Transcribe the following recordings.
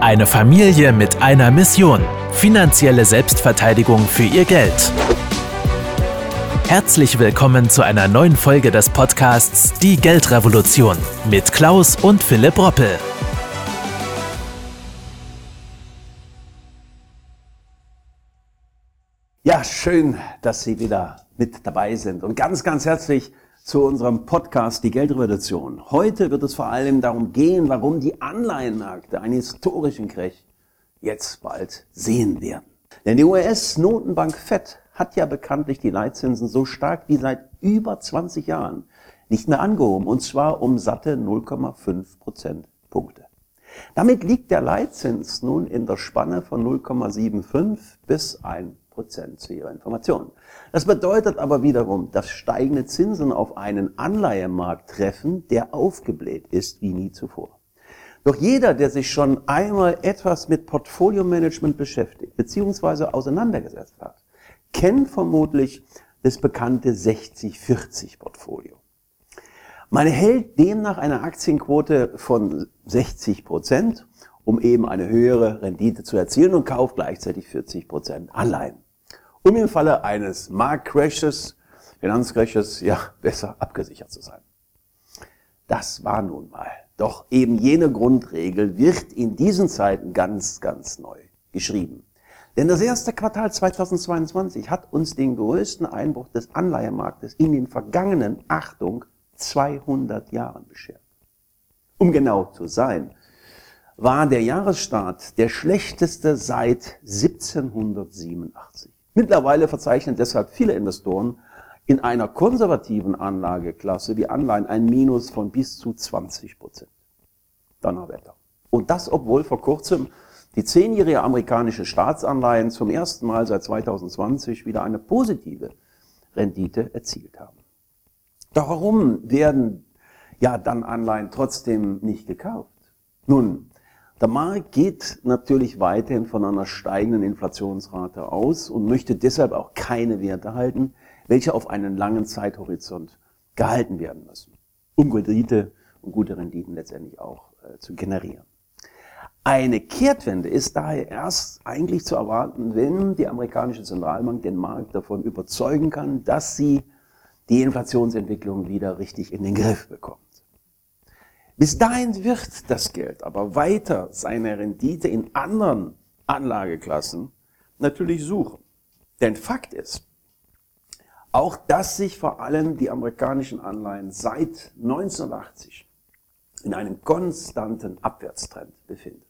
Eine Familie mit einer Mission. Finanzielle Selbstverteidigung für ihr Geld. Herzlich willkommen zu einer neuen Folge des Podcasts Die Geldrevolution mit Klaus und Philipp Roppel. Ja, schön, dass Sie wieder mit dabei sind und ganz, ganz herzlich zu unserem Podcast Die Geldrevolution. Heute wird es vor allem darum gehen, warum die Anleihenmärkte einen historischen Crash jetzt bald sehen werden. Denn die US-Notenbank Fed hat ja bekanntlich die Leitzinsen so stark wie seit über 20 Jahren nicht mehr angehoben, und zwar um satte 0,5 Prozentpunkte. Damit liegt der Leitzins nun in der Spanne von 0,75 bis 1 Prozent zu Ihrer Information. Das bedeutet aber wiederum, dass steigende Zinsen auf einen Anleihemarkt treffen, der aufgebläht ist wie nie zuvor. Doch jeder, der sich schon einmal etwas mit Portfolio-Management beschäftigt, beziehungsweise auseinandergesetzt hat, kennt vermutlich das bekannte 60-40-Portfolio. Man erhält demnach eine Aktienquote von 60 Prozent, um eben eine höhere Rendite zu erzielen und kauft gleichzeitig 40 Prozent Anleihen um im Falle eines Marktcrashes, Finanzcrashes, ja, besser abgesichert zu sein. Das war nun mal. Doch eben jene Grundregel wird in diesen Zeiten ganz, ganz neu geschrieben. Denn das erste Quartal 2022 hat uns den größten Einbruch des Anleihemarktes in den vergangenen, Achtung, 200 Jahren beschert. Um genau zu sein, war der Jahresstart der schlechteste seit 1787. Mittlerweile verzeichnen deshalb viele Investoren in einer konservativen Anlageklasse wie Anleihen ein Minus von bis zu 20 Prozent. Donnerwetter. Und das, obwohl vor kurzem die zehnjährige amerikanische Staatsanleihen zum ersten Mal seit 2020 wieder eine positive Rendite erzielt haben. Doch warum werden ja dann Anleihen trotzdem nicht gekauft? Nun, der Markt geht natürlich weiterhin von einer steigenden Inflationsrate aus und möchte deshalb auch keine Werte halten, welche auf einen langen Zeithorizont gehalten werden müssen, um Kredite und gute Renditen letztendlich auch äh, zu generieren. Eine Kehrtwende ist daher erst eigentlich zu erwarten, wenn die amerikanische Zentralbank den Markt davon überzeugen kann, dass sie die Inflationsentwicklung wieder richtig in den Griff bekommt. Bis dahin wird das Geld aber weiter seine Rendite in anderen Anlageklassen natürlich suchen. Denn Fakt ist, auch dass sich vor allem die amerikanischen Anleihen seit 1980 in einem konstanten Abwärtstrend befinden.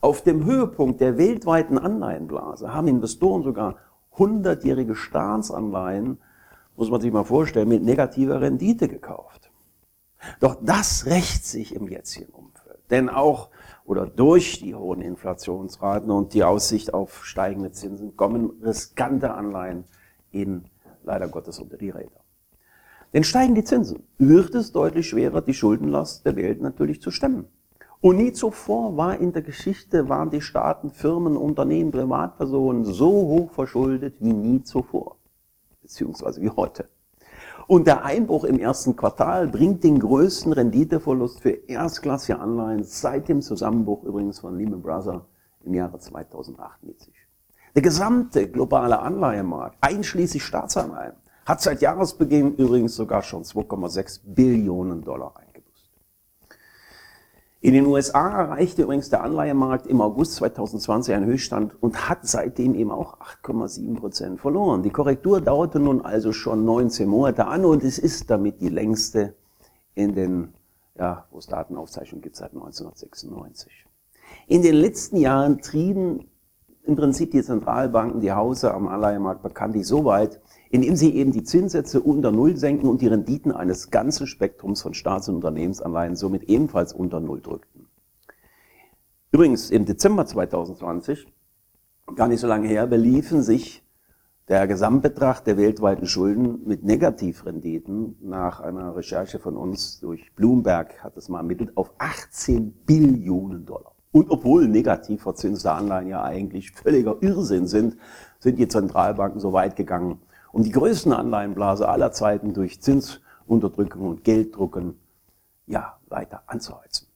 Auf dem Höhepunkt der weltweiten Anleihenblase haben Investoren sogar hundertjährige Staatsanleihen, muss man sich mal vorstellen, mit negativer Rendite gekauft. Doch das rächt sich im jetzigen Umfeld. Denn auch oder durch die hohen Inflationsraten und die Aussicht auf steigende Zinsen kommen riskante Anleihen in leider Gottes unter die Räder. Denn steigen die Zinsen, wird es deutlich schwerer, die Schuldenlast der Welt natürlich zu stemmen. Und nie zuvor war in der Geschichte, waren die Staaten, Firmen, Unternehmen, Privatpersonen so hoch verschuldet wie nie zuvor. Beziehungsweise wie heute. Und der Einbruch im ersten Quartal bringt den größten Renditeverlust für erstklassige Anleihen seit dem Zusammenbruch übrigens von Lehman Brothers im Jahre 2008 mit sich. Der gesamte globale Anleihemarkt, einschließlich Staatsanleihen, hat seit Jahresbeginn übrigens sogar schon 2,6 Billionen Dollar ein. In den USA erreichte übrigens der Anleihemarkt im August 2020 einen Höchststand und hat seitdem eben auch 8,7 Prozent verloren. Die Korrektur dauerte nun also schon 19 Monate an und es ist damit die längste in den, ja, wo es Datenaufzeichnungen gibt, seit 1996. In den letzten Jahren trieben im Prinzip die Zentralbanken die Hause am Anleihemarkt bekanntlich so weit, indem sie eben die Zinssätze unter Null senken und die Renditen eines ganzen Spektrums von Staats- und Unternehmensanleihen somit ebenfalls unter Null drückten. Übrigens, im Dezember 2020, gar nicht so lange her, beliefen sich der Gesamtbetrag der weltweiten Schulden mit Negativrenditen nach einer Recherche von uns durch Bloomberg hat es mal ermittelt auf 18 Billionen Dollar. Und obwohl negativ verzinste Anleihen ja eigentlich völliger Irrsinn sind, sind die Zentralbanken so weit gegangen, um die größten Anleihenblase aller Zeiten durch Zinsunterdrückung und Gelddrucken ja, weiter anzuheizen.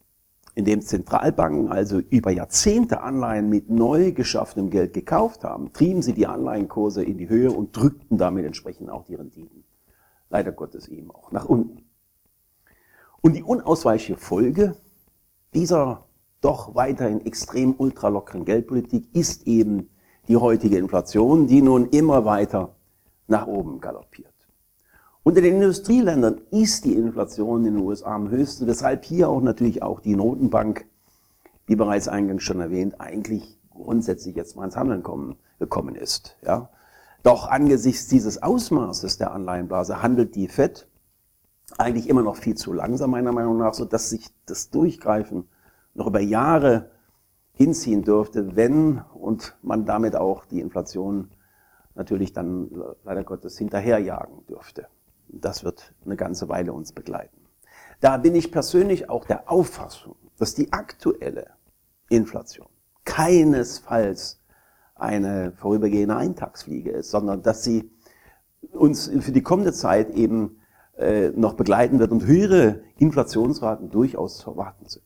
indem Zentralbanken also über Jahrzehnte Anleihen mit neu geschaffenem Geld gekauft haben, trieben sie die Anleihenkurse in die Höhe und drückten damit entsprechend auch die Renditen. Leider Gottes eben auch nach unten. Und die unausweichliche Folge dieser doch weiterhin extrem ultralockeren Geldpolitik ist eben die heutige Inflation, die nun immer weiter nach oben galoppiert. Unter den Industrieländern ist die Inflation in den USA am höchsten, weshalb hier auch natürlich auch die Notenbank, wie bereits eingangs schon erwähnt, eigentlich grundsätzlich jetzt mal ins Handeln kommen, gekommen ist. Ja. Doch angesichts dieses Ausmaßes der Anleihenblase handelt die FED eigentlich immer noch viel zu langsam, meiner Meinung nach, so dass sich das Durchgreifen noch über Jahre hinziehen dürfte, wenn und man damit auch die Inflation natürlich dann leider Gottes hinterherjagen dürfte. Das wird eine ganze Weile uns begleiten. Da bin ich persönlich auch der Auffassung, dass die aktuelle Inflation keinesfalls eine vorübergehende Eintagsfliege ist, sondern dass sie uns für die kommende Zeit eben äh, noch begleiten wird und höhere Inflationsraten durchaus zu erwarten sind.